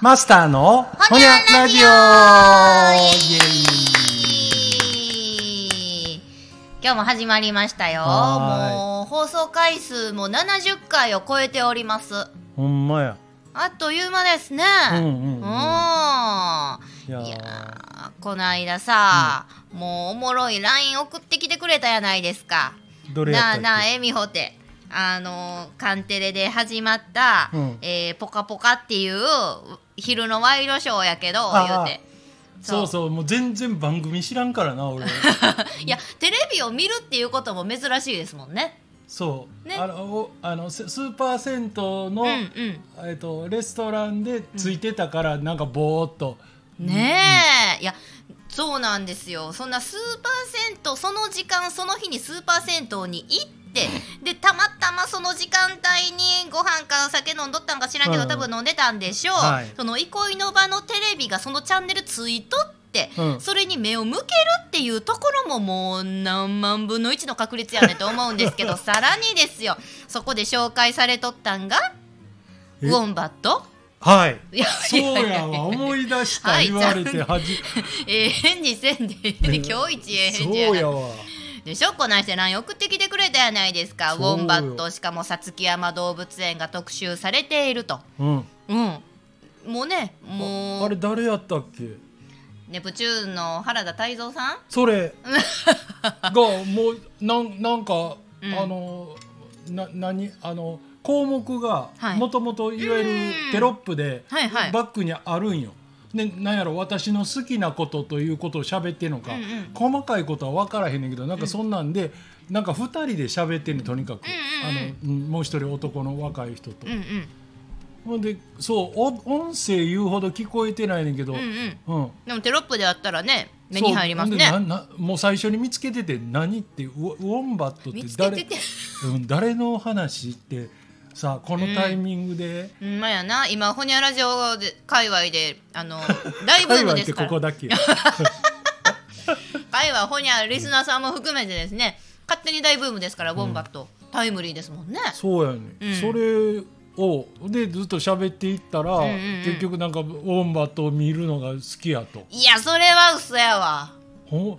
マスターのほにゃラジオ。今日も始まりましたよ。もう放送回数も70回を超えております。ほんまや。あっという間ですね。うんうんうんうん。いやこの間さ、もうおもろい LINE 送ってきてくれたやないですか。どれやったっけ？なあなあえみほてあのカンテレで始まった「うん。えーぽかぽか」っていう昼のワイドショーやけど言うて。そうそうもう全然番組知らんからな俺。いやテレビを見るっていうことも珍しいですもんね。そう、ね。あのおあのススーパー銭湯の、うんうん。えっとレストランでついてたから、なんかぼーっと。ねえ、いやそうなんですよ。そんなスーパー銭湯その時間その日にスーパー銭湯に行ってでたまたまその時間帯にご飯か酒飲んどったんか知らんけど、うん。多分飲んでたんでしょう、はい。その憩いの場のテレビがそのチャンネルついとって、うん。それに目を向けるっていうところももう何万分の1の確率やねと思うんですけど さらにですよ。そこで紹介されとったんがえ？ウォンバット？はい。いやそうやわ。思い出した、はい言われてはじ ええ返事せんで。今日一ええそう返事やからやわでしょ？こないして LINE 送ってきてくれたやないですか。ウォンバットしかもさつき山動物園が特集されていると。うん。うん。もうねもうあれ誰やったっけ？ネプチューンの原田泰造さん？それ。がもうなんなんか、うん。あのな何？あの項目がはい。もともといわゆるうんテロップでバックにあるんよ。でなんやろ私の好きなことということを喋ってんのか、うんうん。細かいことは分からへんねんけどなんかそんなんで、なんか2人で喋ってんねんとにかく、うんうんうん。あのうんもう一人男の若い人と。うんうん。ほんでそうお音声言うほど聞こえてないねんけど、うんうん。うん。でもテロップであったらね目に入りますね。もう最初に見つけてて何ってウォンバットって誰うん、誰の話ってさこのタイミングで、ほん。まやな。今ホニャラジオで界隈であの 大ブー界隈ってムですからここだけ。界隈ホニャリスナーさんも含めてですね。勝手に大ブームですからウォンバット、タイムリーですもんね。そうやね、うん。それをでずっと喋っていったら、んうんうん。結局なんかウォンバットを見るのが好きやと。いやそれは嘘やわ。ほ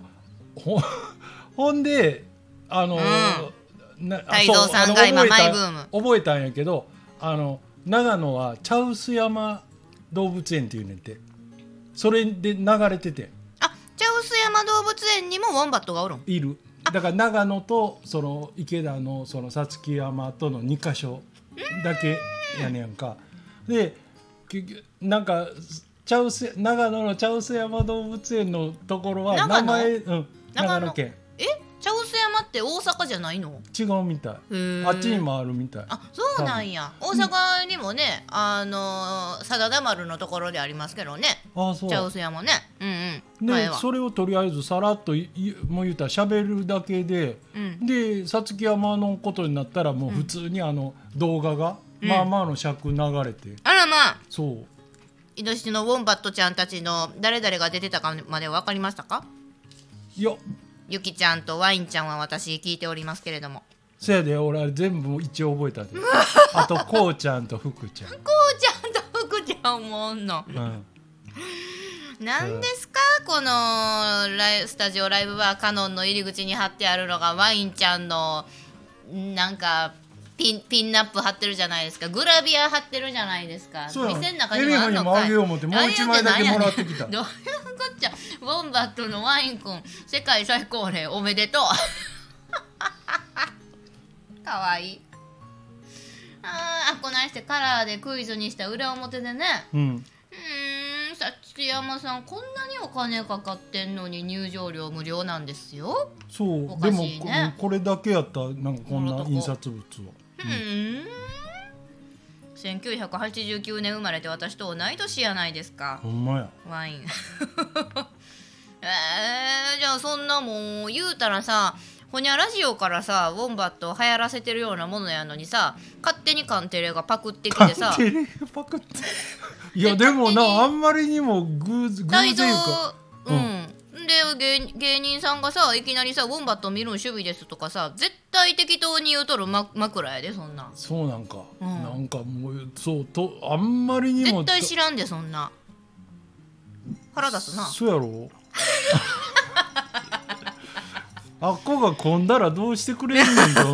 ほ ほんであの、な泰造さんが今マイブーム。覚えたんやけどあの長野は茶臼山動物園っていうねんて。それで流れてて。あ茶臼山動物園にもウォンバットがおるん？いる。だから長野とその池田のそのさつき山との2箇所だけやねんか。でなんか茶臼長野の茶臼山動物園のところは長野？名前うん。長野。長野県え茶臼山って大阪じゃないの？違うみたい。あっちにもあるみたい。あそうなんや。大阪にもね、あのー真田丸のところでありますけどね。あそう。茶臼山ね。うんうん。それをとりあえずさらっともう言ったら喋るだけで、うん。でさつき山のことになったらもう普通にあの動画が、うん。まあまあの尺流れて、あらまあ。そう。イノシシのウォンバットちゃんたちの誰々が出てたかまで分かりましたか？いやゆきちゃんとワインちゃんは私聞いておりますけれども。せやで俺あれ全部一応覚えたで。あとこうちゃんと福ちゃん、こうちゃんと福ちゃんもおんの。うん、何ですか？このライスタジオライブバーカノンの入り口に貼ってあるのがワインちゃんのなんかピンピンナップ貼ってるじゃないですか。グラビア貼ってるじゃないですか。そうや店の中にもあエミフにもんのかいあげよう思ってもう一枚だけもらってきた。どういうこっちゃ。ウォンバットのワインくん世界最高齢おめでとう。かわいい。あーあこないしてカラーでクイズにした裏表でね。うん。うーんさつ山さんこんなにお金かかってんのに入場料無料なんですよ。そう。おかでもこしいね。これだけやったらなんかこんな印刷物はうーん1989年生まれて私と同い年やないですか。ほんまや。ワイン。えー、じゃあそんなもん言うたらさほにゃラジオからさウォンバットを流行らせてるようなものやのにさ勝手にカンテレがパクってきてさ。テレパクって。いやでもなあんまりにも偶偶大然蔵かうん、で芸芸人さんがさいきなりさ「ウォンバット見るん趣味です」とかさ絶対対適当に言うとるま枕やでそんなん。そうなんか、うん。なんかもうそうとあんまりにも絶対知らんでそんな。腹立つな。そうやろ？あっこが混んだらどうしてくれんねんと。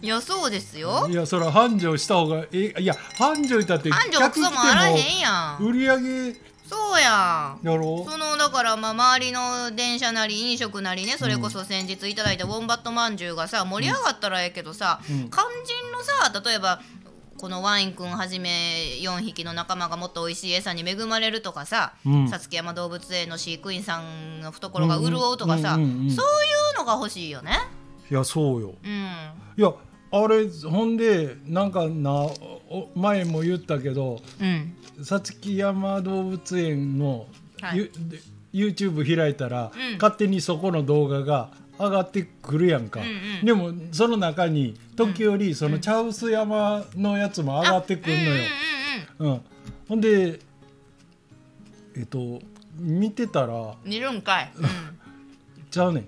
いやそうですよ。いやそれは繁盛した方がえいや繁盛いたって繁盛クソもあらへんやん。売り上げそうやん。やろそのだからまあ周りの電車なり飲食なりねそれこそ先日いただいたウォンバットまんじゅうがさ盛り上がったらええけどさ、うん。肝心のさ例えばこのワインくんはじめ4匹の仲間がもっと美味しい餌に恵まれるとかさうん。さつき山動物園の飼育員さんの懐が潤うとかさ、そういうのが欲しいよね。いやそうよ。うん、いやあれほんでなんかなお前も言ったけどうん、さつき山動物園の、はい。YouTube 開いたら、うん。勝手にそこの動画が上がってくるやんか、うんうん。でもその中に時折その茶臼山のやつも上がってくるのよ、うんうんうん。うん。ほんでえっと見てたら見るんかい。うん。ちゃうねん。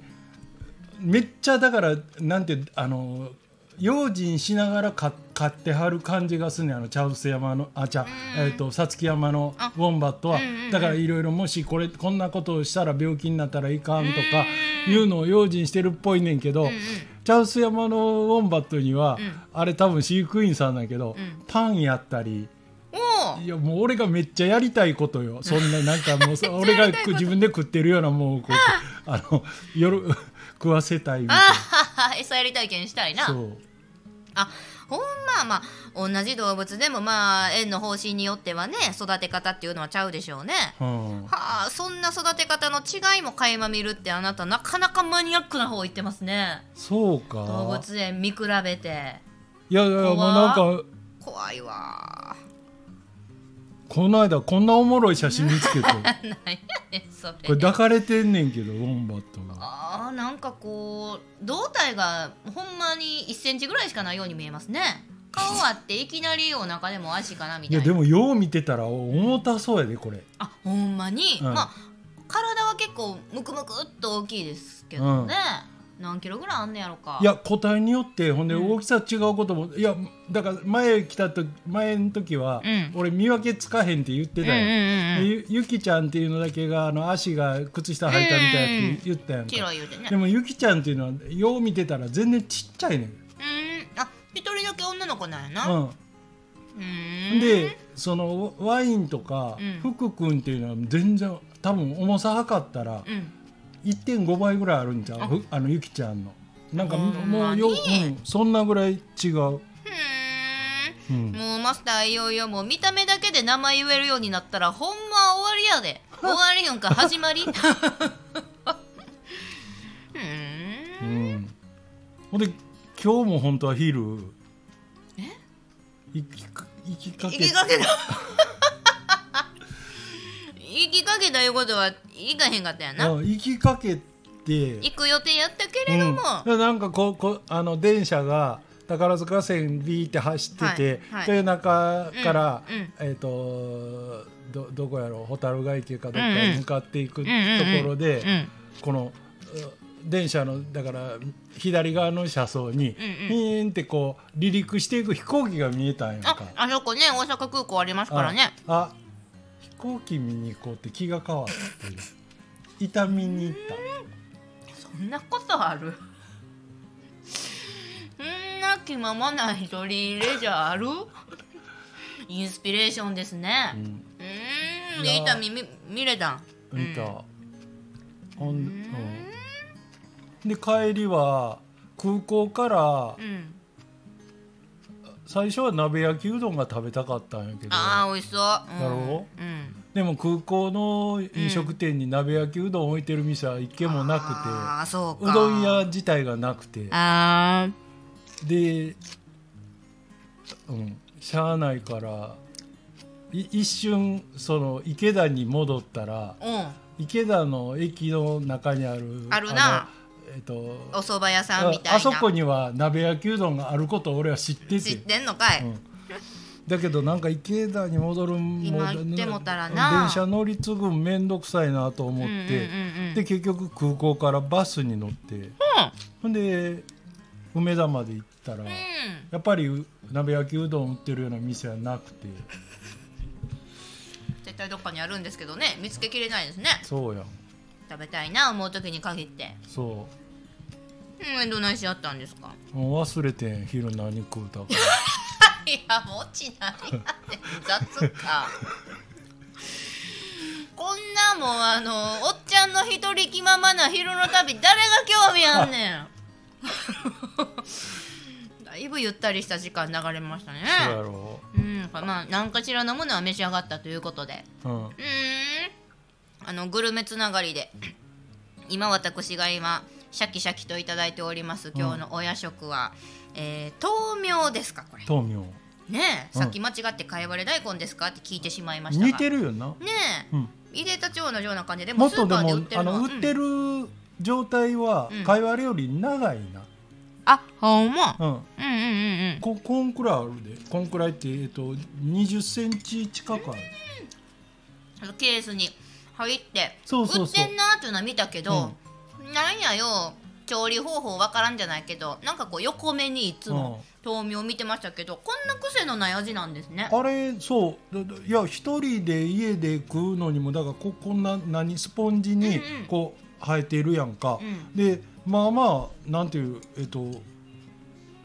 めっちゃだからなんてあの用心しながらか買ってはる感じがすんねんあの茶臼山のあちゃ、うん。えっとさつき山のあ。ウォンバットは、うんうんうん。だからいろいろもしこれこんなことをしたら病気になったらいかんとかいうのを用心してるっぽいねんけど、うんうん。茶臼山のウォンバットには、うん。あれ多分飼育員さんだけど、うん。パンやったり。いやもう俺がめっちゃやりたいことよ。そんななんかもうさ 俺が自分で食ってるようなもうあの夜食わせたいみたいあはは餌やり体験したいな。なそう。あほんままあ同じ動物でもまあ園の方針によってはね育て方っていうのはちゃうでしょうね。うん、はあそんな育て方の違いも垣間見るってあなたなかなかマニアックな方言ってますね。そうか。動物園見比べて。いやいやもうなんか怖いわ。この間こんなおもろい写真見つけて。これ抱かれてんねんけどウォンバットがなんかこう胴体がほんまに1センチぐらいしかないように見えますね。顔あっていきなりお腹でも足かなみいやたいなでもよう見てたら重たそうやでこれ。あほんまに、うん。まあ体は結構ムクムクっと大きいですけどね、何キロぐらいあんねやろか。いや個体によってほんでうん。大きさ違うことも、いやだから前来たと前の時は、うん。俺見分けつかへんって言ってたよ、うんうんうんうん。ゆゆきちゃんっていうのだけがあの足が靴下履いたみたいやって言ったやんか、言うてねでもゆきちゃんっていうのはよう見てたら全然ちっちゃいねん、うん。あ一人だけ女の子なんやな。う、うんん。でそのワインとか、うん。福君っていうのは全然多分重さ測ったらうん1.5倍ぐらいあるんちゃう？あ。のゆきちゃんの。なんかもうよ、うん、そんなぐらい違う、うん。ん。もうマスターいよいよもう見た目だけで名前言えるようになったらほんま終わりやで。終わりよんか始まり。うん。ん、ほんで今日も本当は昼？え？行きか行きかけ行きかけた。行きかけたいうことは行かへんかったやな。あ行きかけて。行く予定やったけれども、うん、なんかこうこうあの電車が宝塚線ビーって走ってて、はいはい。豊中から、うんうん。えっ、とどどこやろう？蛍ヶ池かどっかに向かっていくところで、うんこのう電車のだから左側の車窓に、うんうん。ヒーンってこう離陸していく飛行機が見えたんやんあか。あそこね大阪空港ありますからね。あ行機見に行こうって気が変わってる痛みに行った。そんなことある？そんな気ままな一人レジャーある？インスピレーションですね。うん。うーん。いや。いいたみ見見れたん。見た、うん。ほん。うん。で帰りは空港からうん最初は鍋焼きうどんが食べたかったんやけど。あー美味しそう、うん、だろう？ん。でも空港の飲食店に鍋焼きうどん置いてる店は一軒もなくて、ああそうか。うどん屋自体がなくて。あで、うん、しゃあないからい一瞬その池田に戻ったらーうん。池田の駅の中にあるあるな。のえっとお蕎麦屋さんみたいな。ああそこには鍋焼きうどんがあることを俺は知って知っててんのかい、うん。だけどなんか池田に戻るん今行ってもたらな。電車乗り継ぐん面倒くさいなと思って、うんうんで結局空港からバスに乗って。ほんで梅田まで行ったら、うん。やっぱりう鍋焼きうどん売ってるような店はなくて。絶対どっかにあるんですけどね。見つけきれないですね。そうや。ん食べたいな思う時に限って。そう。んどないしあったんですか？うもう忘れてん昼何食うたか。いやもちないやねん雑か。こんなもんあのおっちゃんの一人気ままな昼の旅誰が興味あんねん。だいぶゆったりした時間流れましたね。そうやろ。うんまあ何かしらのものは召し上がったということで。う、うん、うーんあのグルメつながりで 今私が今シャキシャキといただいております今日のお夜食は、えー豆苗ですかこれ。豆苗。ねえ、うん。さっき間違ってかいわれ大根ですかって聞いてしまいましたが。似てるよな、ねえうん、入れた蝶のような感じでもスーパーとで売ってる売ってる状態はうん。会話より長いな、あほんま？うん、うんうんうんうん。ここんくらいあるで。こんくらいってえっと20センチ近くある。あのケースに入ってそうそう売ってんなーっていうのは見たけど、なんやよ調理方法わからんじゃないけどなんかこう横目にいつも豆苗見てましたけどこんな癖のない味なんですね。あれそう。いや一人で家で食うのにもだからここんな何スポンジにうんうん。こう生えてるやんか、うん。でまあまあなんていうえっと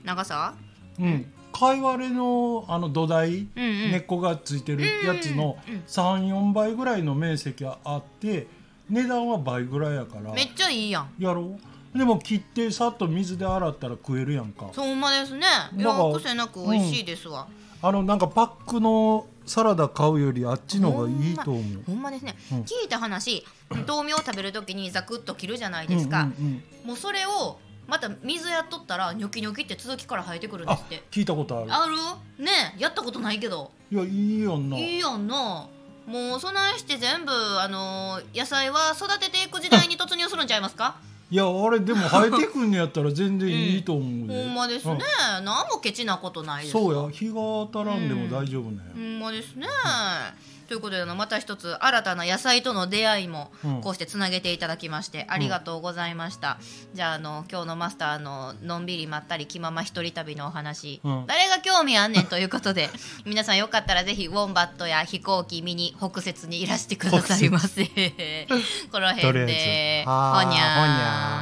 長さ？うん貝割れのあの土台、うんうん。根っこがついてるやつのうんうん34倍ぐらいの面積があって値段は倍ぐらいやから。めっちゃいいやん。やろ？うでも切ってさっと水で洗ったら食えるやんか。そうまですね。いやだから癖なく美味しいですわ、あのなんかパックのサラダ買うよりあっちの方がいいと思う。ほんまですね、うん。聞いた話豆苗を食べるときにザクッと切るじゃないですか、うんうんうん。もうそれをまた水やっとったらニョキニョキって続きから生えてくるんですあって。聞いたことある。ある？ねえやったことないけど。いやいいよな。いいやんな。もうそないして全部あのー野菜は育てていく時代に突入するんちゃいますか？いやあれでも生えてくんやったら全然いいと思うで、ほんまですね、うん。何もケチなことないですそうや日が当たらんでも大丈夫ね、ほんまですね、ということであのまた一つ新たな野菜との出会いもうん。こうしてつなげていただきましてありがとうございました、じゃああの今日のマスターののんびりまったり気まま一人旅のお話、うん。誰が興味あんねんということで 皆さんよかったらぜひウォンバットや飛行機見に北節にいらしてくださいませ。この辺で。ほにゃーはーほにゃー